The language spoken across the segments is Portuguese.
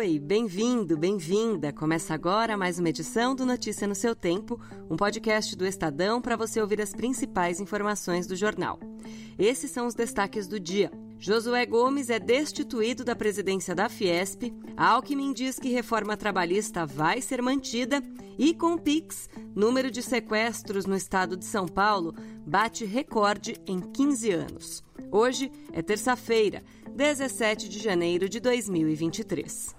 Oi, bem-vindo, bem-vinda. Começa agora mais uma edição do Notícia no seu Tempo, um podcast do Estadão para você ouvir as principais informações do jornal. Esses são os destaques do dia. Josué Gomes é destituído da presidência da Fiesp, Alckmin diz que reforma trabalhista vai ser mantida e com Pix, número de sequestros no estado de São Paulo bate recorde em 15 anos. Hoje é terça-feira, 17 de janeiro de 2023.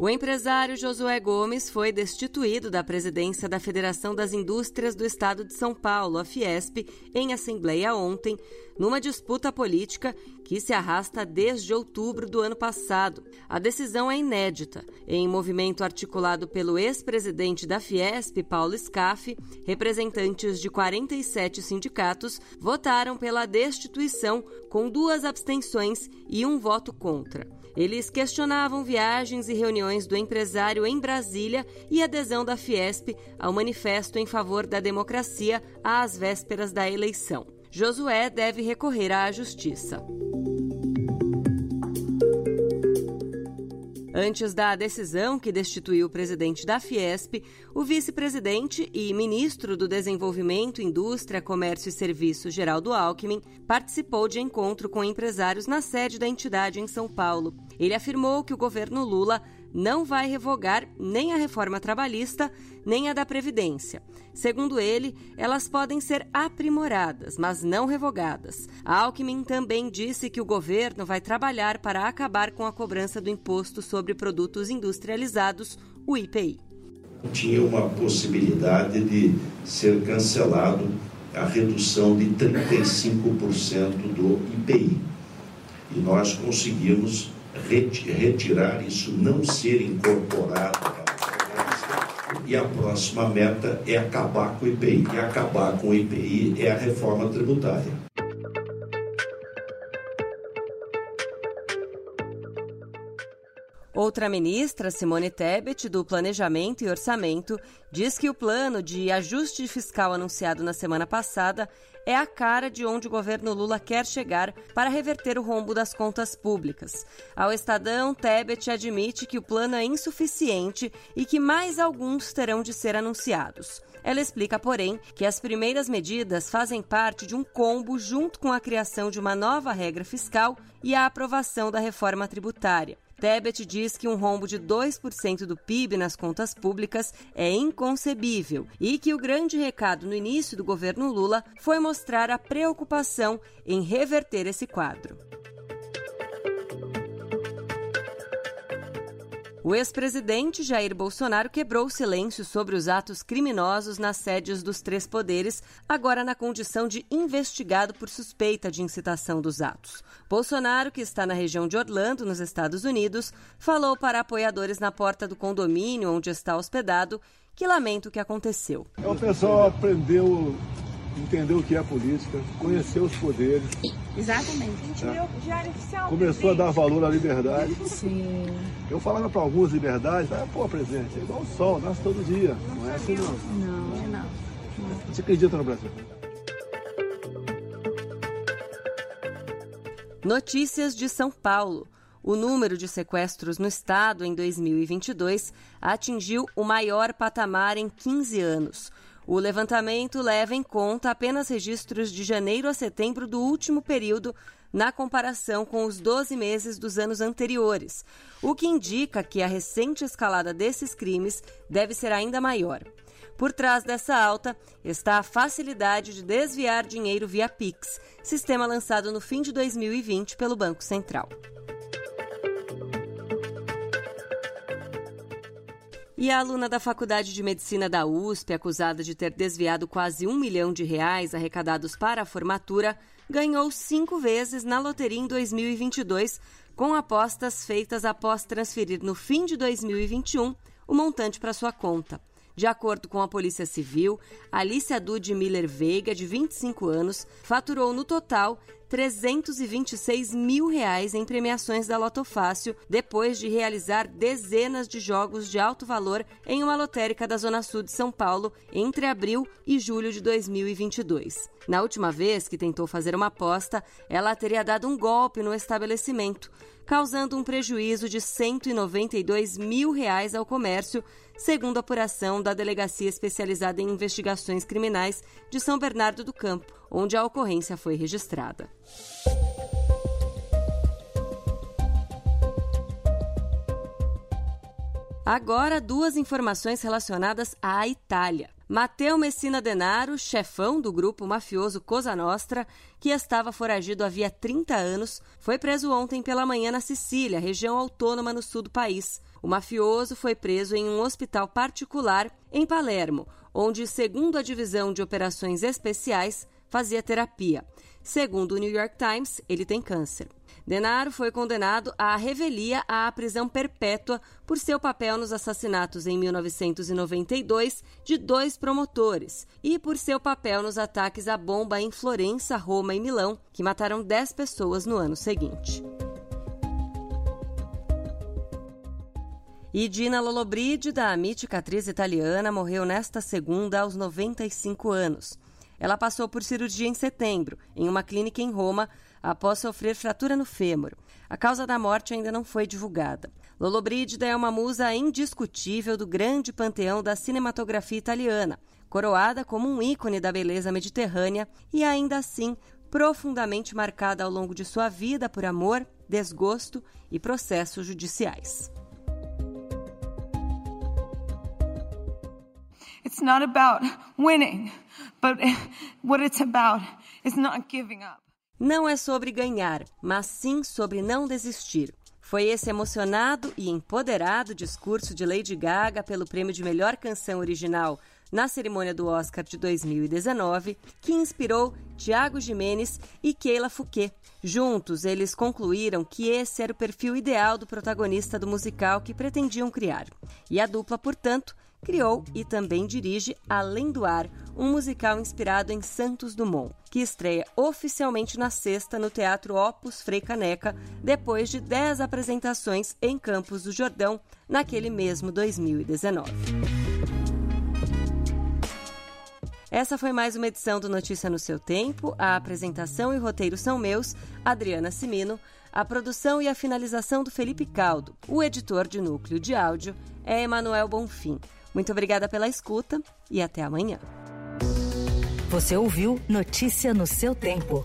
O empresário Josué Gomes foi destituído da presidência da Federação das Indústrias do Estado de São Paulo, a Fiesp, em assembleia ontem, numa disputa política que se arrasta desde outubro do ano passado. A decisão é inédita. Em movimento articulado pelo ex-presidente da Fiesp, Paulo Scaff, representantes de 47 sindicatos votaram pela destituição com duas abstenções e um voto contra. Eles questionavam viagens e reuniões do empresário em Brasília e adesão da Fiesp ao manifesto em favor da democracia às vésperas da eleição. Josué deve recorrer à justiça. Antes da decisão que destituiu o presidente da Fiesp, o vice-presidente e ministro do Desenvolvimento, Indústria, Comércio e Serviços, Geraldo Alckmin, participou de encontro com empresários na sede da entidade em São Paulo. Ele afirmou que o governo Lula não vai revogar nem a reforma trabalhista, nem a da Previdência. Segundo ele, elas podem ser aprimoradas, mas não revogadas. Alckmin também disse que o governo vai trabalhar para acabar com a cobrança do Imposto sobre Produtos Industrializados, o IPI. Tinha uma possibilidade de ser cancelado a redução de 35% do IPI. E nós conseguimos retirar isso, não ser incorporado e a próxima meta é acabar com o IPI. E acabar com o IPI é a reforma tributária. Outra ministra, Simone Tebet, do Planejamento e Orçamento, diz que o plano de ajuste fiscal anunciado na semana passada é a cara de onde o governo Lula quer chegar para reverter o rombo das contas públicas. Ao Estadão, Tebet admite que o plano é insuficiente e que mais alguns terão de ser anunciados. Ela explica, porém, que as primeiras medidas fazem parte de um combo junto com a criação de uma nova regra fiscal e a aprovação da reforma tributária. Tebet diz que um rombo de 2% do PIB nas contas públicas é inconcebível e que o grande recado no início do governo Lula foi mostrar a preocupação em reverter esse quadro. O ex-presidente Jair Bolsonaro quebrou o silêncio sobre os atos criminosos nas sedes dos três poderes, agora na condição de investigado por suspeita de incitação dos atos. Bolsonaro, que está na região de Orlando, nos Estados Unidos, falou para apoiadores na porta do condomínio onde está hospedado que lamenta o que aconteceu. O pessoal aprendeu entendeu o que é política, conheceu os poderes. Exatamente. A gente É. viu diário oficial. Começou a dar valor à liberdade. Sim. Eu falava para alguns liberdades, ah, pô, presidente, é igual o sol, nasce todo dia. Não é assim não. Não, não. Você acredita no Brasil? Notícias de São Paulo. O número de sequestros no estado em 2022 atingiu o maior patamar em 15 anos. O levantamento leva em conta apenas registros de janeiro a setembro do último período, na comparação com os 12 meses dos anos anteriores, o que indica que a recente escalada desses crimes deve ser ainda maior. Por trás dessa alta está a facilidade de desviar dinheiro via Pix, sistema lançado no fim de 2020 pelo Banco Central. E a aluna da Faculdade de Medicina da USP, acusada de ter desviado quase um milhão de reais arrecadados para a formatura, ganhou cinco vezes na loteria em 2022, com apostas feitas após transferir no fim de 2021 o montante para sua conta. De acordo com a Polícia Civil, Alicia Dude Miller Veiga, de 25 anos, faturou no total 326 mil reais em premiações da Loto Fácil depois de realizar dezenas de jogos de alto valor em uma lotérica da Zona Sul de São Paulo entre abril e julho de 2022. Na última vez que tentou fazer uma aposta, ela teria dado um golpe no estabelecimento, causando um prejuízo de 192 mil reais ao comércio, segundo a apuração da Delegacia Especializada em Investigações Criminais de São Bernardo do Campo, onde a ocorrência foi registrada. Agora, duas informações relacionadas à Itália. Matteo Messina Denaro, chefão do grupo mafioso Cosa Nostra, que estava foragido havia 30 anos, foi preso ontem pela manhã na Sicília, região autônoma no sul do país. O mafioso foi preso em um hospital particular em Palermo, onde, segundo a divisão de operações especiais, fazia terapia. Segundo o New York Times, ele tem câncer. Denaro foi condenado à revelia à prisão perpétua por seu papel nos assassinatos em 1992 de dois promotores e por seu papel nos ataques à bomba em Florença, Roma e Milão, que mataram 10 pessoas no ano seguinte. E Dina Lollobrigida, da mítica atriz italiana, morreu nesta segunda aos 95 anos. Ela passou por cirurgia em setembro, em uma clínica em Roma, após sofrer fratura no fêmur. A causa da morte ainda não foi divulgada. Lollobrigida é uma musa indiscutível do grande panteão da cinematografia italiana, coroada como um ícone da beleza mediterrânea e ainda assim profundamente marcada ao longo de sua vida por amor, desgosto e processos judiciais. It's not about winning, but what it's about is not giving up. Não é sobre ganhar, mas sim sobre não desistir. Foi esse emocionado e empoderado discurso de Lady Gaga pelo prêmio de melhor canção original na cerimônia do Oscar de 2019 que inspirou Tiago Jimenez e Keila Fouquet. Juntos, eles concluíram que esse era o perfil ideal do protagonista do musical que pretendiam criar. E a dupla, portanto, criou e também dirige Além do Ar, um musical inspirado em Santos Dumont, que estreia oficialmente na sexta no Teatro Opus Frei Caneca, depois de 10 apresentações em Campos do Jordão, naquele mesmo 2019. Essa foi mais uma edição do Notícia no seu tempo. A apresentação e roteiro são meus, Adriana Simino. A produção e a finalização do Felipe Caldo. O editor de núcleo de áudio é Emanuel Bonfim. Muito obrigada pela escuta e até amanhã. Você ouviu Notícia no seu tempo.